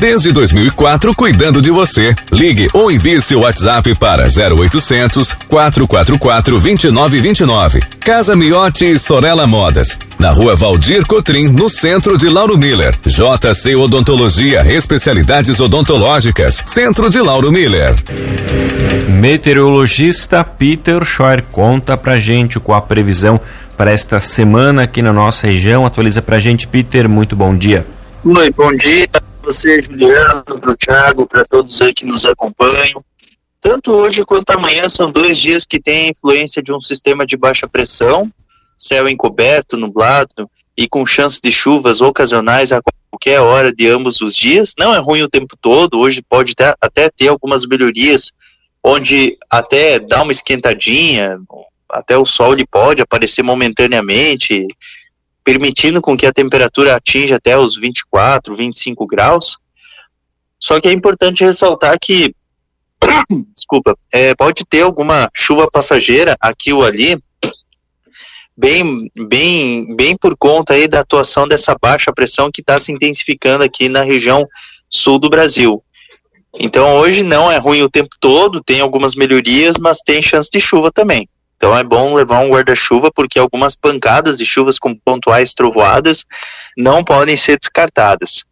Desde 2004, cuidando de você. Ligue ou envie seu WhatsApp para 0800 444 2929. Casa Miotti e Sorella Modas. Na rua Valdir Cotrim, no centro de Lauro Miller. JC Odontologia, especialidades odontológicas. Centro de Lauro Miller. Meteorologista Peter Scheuer conta pra gente com a previsão para esta semana aqui na nossa região. Atualiza pra gente, Peter. Muito bom dia. Oi, bom dia você, Juliano, para o Thiago, para todos aí que nos acompanham. Tanto hoje quanto amanhã são dois dias que têm a influência de um sistema de baixa pressão, céu encoberto, nublado e com chance de chuvas ocasionais a qualquer hora de ambos os dias. Não é ruim o tempo todo, hoje pode ter, até ter algumas melhorias, onde até dá uma esquentadinha, até o sol ele pode aparecer momentaneamente, permitindo com que a temperatura atinja até os 24, 25 graus. Só que é importante ressaltar que, desculpa, é, pode ter alguma chuva passageira aqui ou ali, bem, bem, bem por conta aí da atuação dessa baixa pressão que está se intensificando aqui na região sul do Brasil. Então hoje não é ruim o tempo todo, tem algumas melhorias, mas tem chance de chuva também. Então é bom levar um guarda-chuva porque algumas pancadas de chuvas com pontuais trovoadas não podem ser descartadas.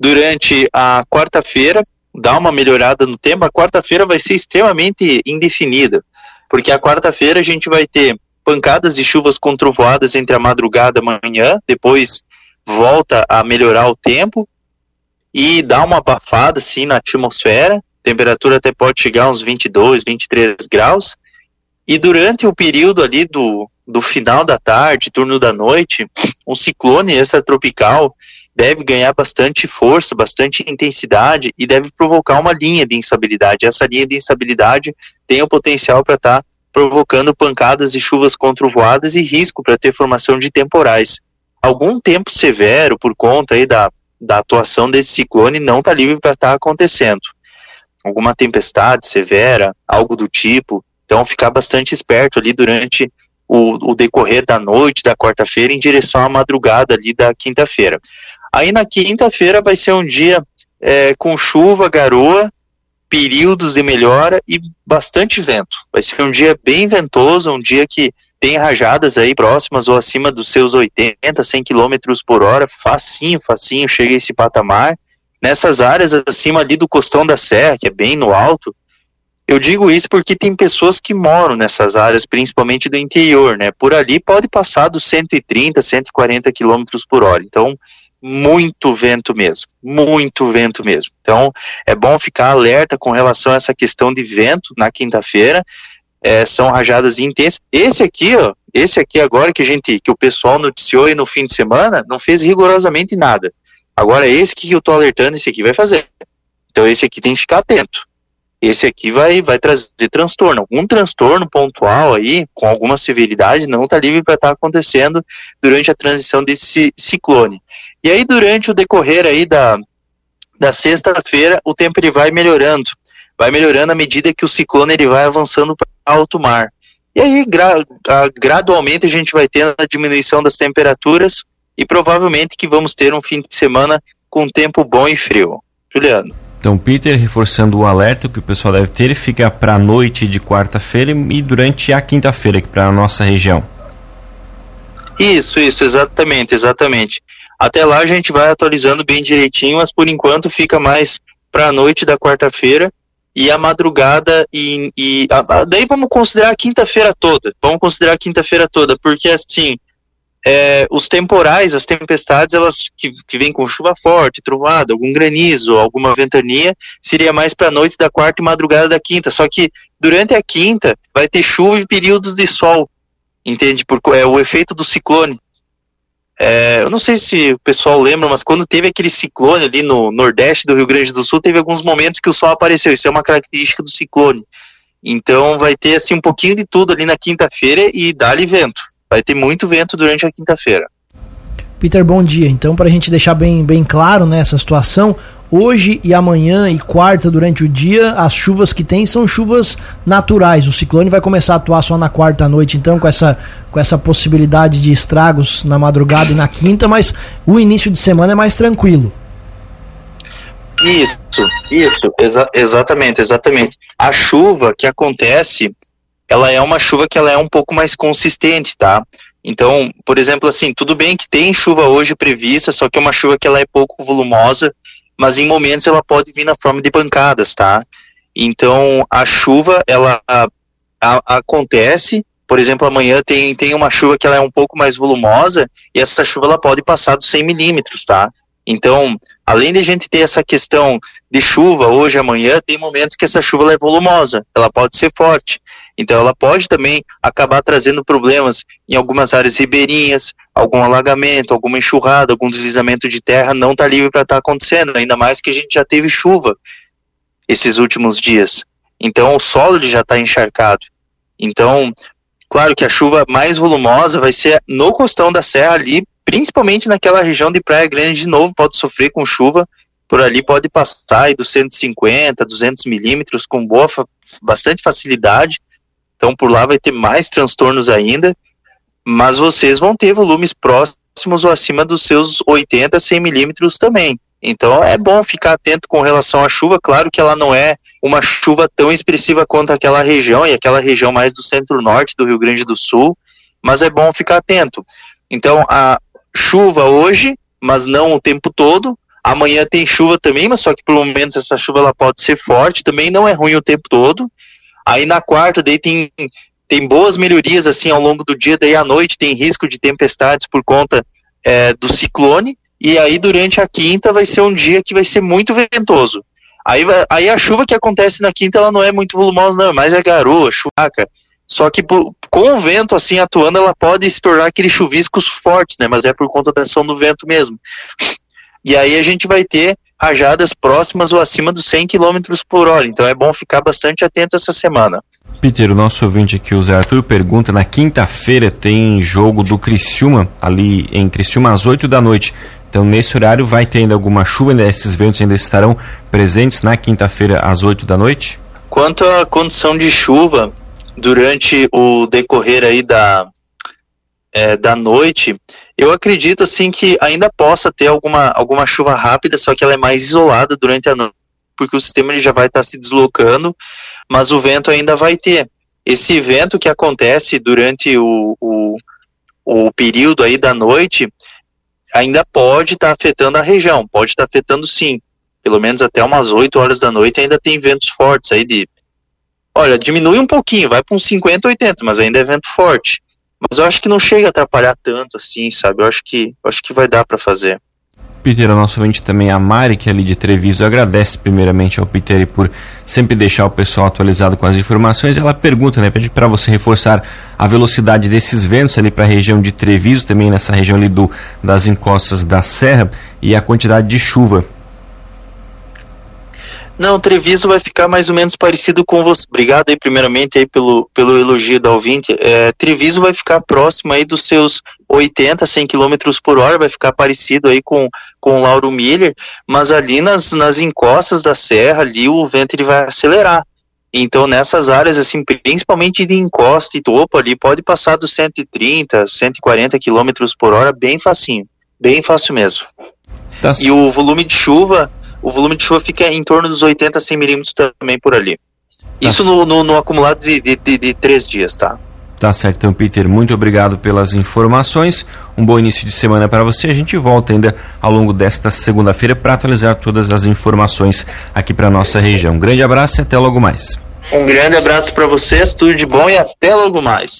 Durante a quarta-feira, dá uma melhorada no tempo. A quarta-feira vai ser extremamente indefinida, porque a quarta-feira a gente vai ter pancadas de chuvas com trovoadas entre a madrugada e a manhã, depois volta a melhorar o tempo e dá uma abafada assim na atmosfera. A temperatura até pode chegar a uns 22, 23 graus. E durante o período ali do, do final da tarde, turno da noite, um ciclone extratropical deve ganhar bastante força, bastante intensidade e deve provocar uma linha de instabilidade. Essa linha de instabilidade tem o potencial para estar tá provocando pancadas e chuvas controvoadas e risco para ter formação de temporais. Algum tempo severo por conta aí da, da atuação desse ciclone não está livre para estar tá acontecendo. Alguma tempestade severa, algo do tipo, então, ficar bastante esperto ali durante o, o decorrer da noite da quarta-feira em direção à madrugada ali da quinta-feira. Aí na quinta-feira vai ser um dia é, com chuva, garoa, períodos de melhora e bastante vento. Vai ser um dia bem ventoso, um dia que tem rajadas aí próximas ou acima dos seus 80, 100 km por hora, facinho, facinho, chega a esse patamar. Nessas áreas acima ali do costão da serra, que é bem no alto, eu digo isso porque tem pessoas que moram nessas áreas, principalmente do interior, né? Por ali pode passar dos 130, 140 quilômetros por hora. Então, muito vento mesmo, muito vento mesmo. Então, é bom ficar alerta com relação a essa questão de vento na quinta-feira. É, são rajadas intensas. Esse aqui, ó, esse aqui agora que a gente, que o pessoal noticiou aí no fim de semana, não fez rigorosamente nada. Agora, esse que eu tô alertando, esse aqui vai fazer. Então, esse aqui tem que ficar atento esse aqui vai, vai trazer transtorno. Algum transtorno pontual aí, com alguma severidade, não está livre para estar tá acontecendo durante a transição desse ciclone. E aí, durante o decorrer aí da, da sexta-feira, o tempo ele vai melhorando. Vai melhorando à medida que o ciclone ele vai avançando para alto mar. E aí, gra a, gradualmente, a gente vai tendo a diminuição das temperaturas e provavelmente que vamos ter um fim de semana com tempo bom e frio. Juliano. Então, Peter, reforçando o alerta que o pessoal deve ter, fica para a noite de quarta-feira e durante a quinta-feira aqui para a nossa região. Isso, isso, exatamente, exatamente. Até lá a gente vai atualizando bem direitinho, mas por enquanto fica mais para a noite da quarta-feira e a madrugada e, e a, daí vamos considerar a quinta-feira toda. Vamos considerar a quinta-feira toda, porque assim, é, os temporais, as tempestades, elas que, que vêm com chuva forte, trovada, algum granizo, alguma ventania, seria mais para a noite da quarta e madrugada da quinta. Só que durante a quinta vai ter chuva e períodos de sol, entende? Porque é o efeito do ciclone. É, eu não sei se o pessoal lembra, mas quando teve aquele ciclone ali no nordeste do Rio Grande do Sul, teve alguns momentos que o sol apareceu. Isso é uma característica do ciclone. Então vai ter assim um pouquinho de tudo ali na quinta-feira e dá-lhe vento vai ter muito vento durante a quinta-feira. Peter, bom dia. Então, para a gente deixar bem, bem claro nessa né, situação, hoje e amanhã e quarta durante o dia, as chuvas que tem são chuvas naturais. O ciclone vai começar a atuar só na quarta noite, então, com essa, com essa possibilidade de estragos na madrugada e na quinta, mas o início de semana é mais tranquilo. Isso, isso, exa exatamente, exatamente. A chuva que acontece, ela é uma chuva que ela é um pouco mais consistente, tá? Então, por exemplo, assim, tudo bem que tem chuva hoje prevista, só que é uma chuva que ela é pouco volumosa, mas em momentos ela pode vir na forma de pancadas, tá? Então, a chuva, ela a, a, acontece, por exemplo, amanhã tem, tem uma chuva que ela é um pouco mais volumosa, e essa chuva ela pode passar dos 100 milímetros, tá? Então, além de a gente ter essa questão de chuva hoje, amanhã, tem momentos que essa chuva é volumosa, ela pode ser forte. Então ela pode também acabar trazendo problemas em algumas áreas ribeirinhas, algum alagamento, alguma enxurrada, algum deslizamento de terra não está livre para estar tá acontecendo, ainda mais que a gente já teve chuva esses últimos dias. Então o solo já está encharcado. Então, claro que a chuva mais volumosa vai ser no costão da serra ali, principalmente naquela região de Praia Grande de novo, pode sofrer com chuva, por ali pode passar aí dos 150, 200 milímetros com boa, bastante facilidade, então por lá vai ter mais transtornos ainda, mas vocês vão ter volumes próximos ou acima dos seus 80, 100 milímetros também. Então é bom ficar atento com relação à chuva. Claro que ela não é uma chuva tão expressiva quanto aquela região, e aquela região mais do centro-norte do Rio Grande do Sul, mas é bom ficar atento. Então a chuva hoje, mas não o tempo todo. Amanhã tem chuva também, mas só que pelo menos essa chuva ela pode ser forte, também não é ruim o tempo todo. Aí na quarta, daí tem, tem boas melhorias assim ao longo do dia, daí à noite tem risco de tempestades por conta é, do ciclone, e aí durante a quinta vai ser um dia que vai ser muito ventoso. Aí, aí a chuva que acontece na quinta, ela não é muito volumosa, não, mas é garoa, chuvaca. Só que com o vento assim atuando, ela pode se tornar aqueles chuviscos fortes, né? Mas é por conta da ação do vento mesmo. E aí a gente vai ter rajadas próximas ou acima dos 100 km por hora. Então é bom ficar bastante atento essa semana. Peter, o nosso ouvinte aqui, o Zé Arthur, pergunta: na quinta-feira tem jogo do Criciúma, ali em Criciúma, às 8 da noite. Então, nesse horário, vai ter ainda alguma chuva? Ainda, esses ventos ainda estarão presentes na quinta-feira, às 8 da noite? Quanto à condição de chuva, durante o decorrer aí da, é, da noite, eu acredito assim que ainda possa ter alguma, alguma chuva rápida, só que ela é mais isolada durante a noite, porque o sistema ele já vai estar se deslocando, mas o vento ainda vai ter. Esse vento que acontece durante o, o, o período aí da noite ainda pode estar afetando a região, pode estar afetando sim. Pelo menos até umas 8 horas da noite ainda tem ventos fortes aí de. Olha, diminui um pouquinho, vai para uns 50, 80, mas ainda é vento forte. Mas eu acho que não chega a atrapalhar tanto assim, sabe? Eu acho que, eu acho que vai dar para fazer. Peter, a nossa ouvinte também, a Mari, que é ali de Treviso, agradece primeiramente ao Peter por sempre deixar o pessoal atualizado com as informações. Ela pergunta, né, pede para você reforçar a velocidade desses ventos ali para a região de Treviso, também nessa região ali do, das encostas da serra, e a quantidade de chuva não, Treviso vai ficar mais ou menos parecido com você. Obrigado aí, primeiramente, aí pelo, pelo elogio da ouvinte. É, Treviso vai ficar próximo aí dos seus 80, 100 km por hora, vai ficar parecido aí com, com o Lauro Miller, mas ali nas, nas encostas da serra, ali o vento ele vai acelerar. Então, nessas áreas, assim, principalmente de encosta e topo ali, pode passar dos 130, 140 km por hora, bem facinho. Bem fácil mesmo. Tá. E o volume de chuva o volume de chuva fica em torno dos 80 a 100 milímetros também por ali. Isso no, no, no, acumulado de, de, de, de três dias, tá? Tá certo, então, Peter, muito obrigado pelas informações. Um bom início de semana para você. A gente volta ainda ao longo desta segunda-feira para atualizar todas as informações aqui para nossa região. Um grande abraço e até logo mais. Um grande abraço para vocês, tudo de bom e até logo mais.